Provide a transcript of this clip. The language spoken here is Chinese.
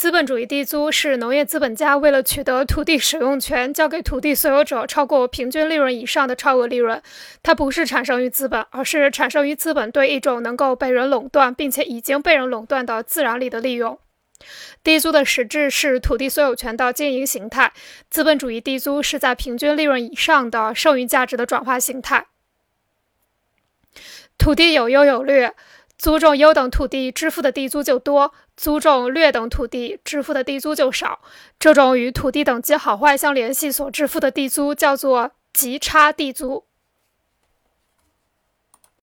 资本主义地租是农业资本家为了取得土地使用权，交给土地所有者超过平均利润以上的超额利润。它不是产生于资本，而是产生于资本对一种能够被人垄断并且已经被人垄断的自然力的利用。地租的实质是土地所有权的经营形态，资本主义地租是在平均利润以上的剩余价值的转化形态。土地有优有劣。租种优等土地支付的地租就多，租种劣等土地支付的地租就少。这种与土地等级好坏相联系所支付的地租叫做极差地租。